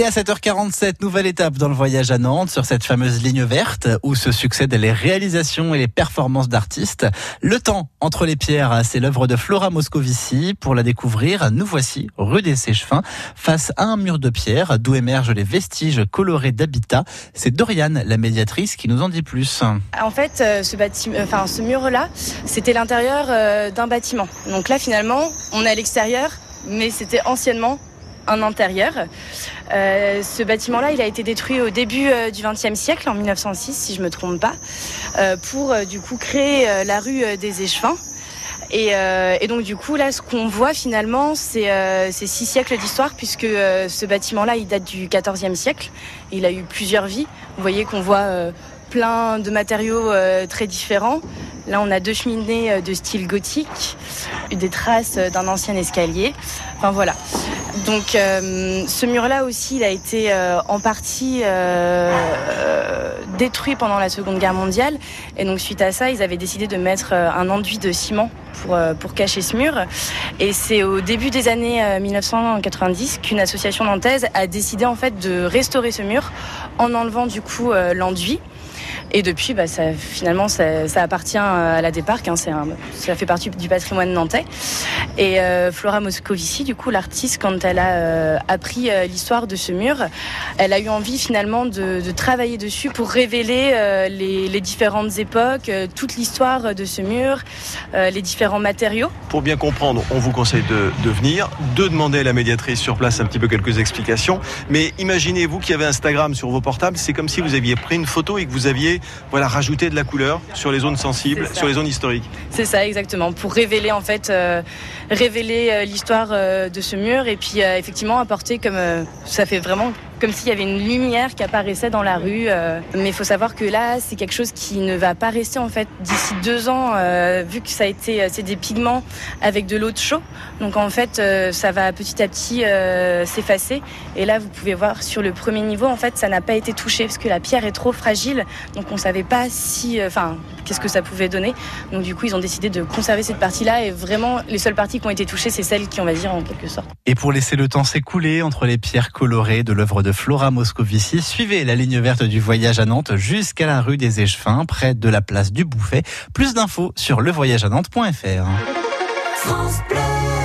Et à 7h47, nouvelle étape dans le voyage à Nantes sur cette fameuse ligne verte où se succèdent les réalisations et les performances d'artistes. Le temps entre les pierres, c'est l'œuvre de Flora Moscovici. Pour la découvrir, nous voici rue des Sèchefins face à un mur de pierre d'où émergent les vestiges colorés d'habitat. C'est Doriane, la médiatrice, qui nous en dit plus. En fait, euh, ce, enfin, ce mur-là, c'était l'intérieur euh, d'un bâtiment. Donc là, finalement, on est à l'extérieur, mais c'était anciennement un intérieur. Euh, ce bâtiment-là, il a été détruit au début euh, du XXe siècle, en 1906, si je me trompe pas, euh, pour euh, du coup créer euh, la rue euh, des Échevins. Et, et donc du coup là, ce qu'on voit finalement, c'est six siècles d'histoire puisque ce bâtiment-là, il date du XIVe siècle. Il a eu plusieurs vies. Vous voyez qu'on voit plein de matériaux très différents. Là, on a deux cheminées de style gothique, des traces d'un ancien escalier. Enfin voilà. Donc euh, ce mur-là aussi, il a été euh, en partie euh, détruit pendant la Seconde Guerre mondiale. Et donc suite à ça, ils avaient décidé de mettre un enduit de ciment pour, pour cacher ce mur. Et c'est au début des années euh, 1990 qu'une association nantaise a décidé en fait de restaurer ce mur en enlevant du coup l'enduit. Et depuis, bah, ça, finalement, ça, appartient à la Déparc. Hein, ça fait partie du patrimoine nantais. Et euh, Flora Moscovici, du coup, l'artiste, quand elle a euh, appris euh, l'histoire de ce mur, elle a eu envie finalement de, travailler dessus pour révéler euh, les, différentes époques, euh, toute l'histoire de ce mur, euh, les différents matériaux. Pour bien comprendre, on vous conseille de, de venir, de demander à la médiatrice sur place un petit peu quelques explications. Mais imaginez-vous qu'il y avait Instagram sur vos portables, c'est comme si vous aviez pris une photo et que vous aviez voilà, rajouté de la couleur sur les zones sensibles, sur les zones historiques. C'est ça, exactement, pour révéler en fait, euh, révéler euh, l'histoire euh, de ce mur et puis euh, effectivement apporter comme ça fait vraiment comme s'il y avait une lumière qui apparaissait dans la rue. euh. Mais il faut savoir que là, c'est quelque chose qui ne va pas rester en fait d'ici deux ans, euh, vu que ça a été, euh, c'est des pigments avec de l'eau de chaud. Donc en fait, ça va petit à petit s'effacer. Et là, vous pouvez voir sur le premier niveau, en fait, ça n'a pas été touché parce que la pierre est trop fragile. Donc on savait pas si, enfin, qu'est-ce que ça pouvait donner. Donc du coup, ils ont décidé de conserver cette partie-là. Et vraiment, les seules parties qui ont été touchées, c'est celles qui, on va dire, en quelque sorte. Et pour laisser le temps s'écouler entre les pierres colorées de l'œuvre Flora Moscovici, suivez la ligne verte du voyage à Nantes jusqu'à la rue des Échevins, près de la place du Bouffet. Plus d'infos sur levoyageanantes.fr. France Bleu.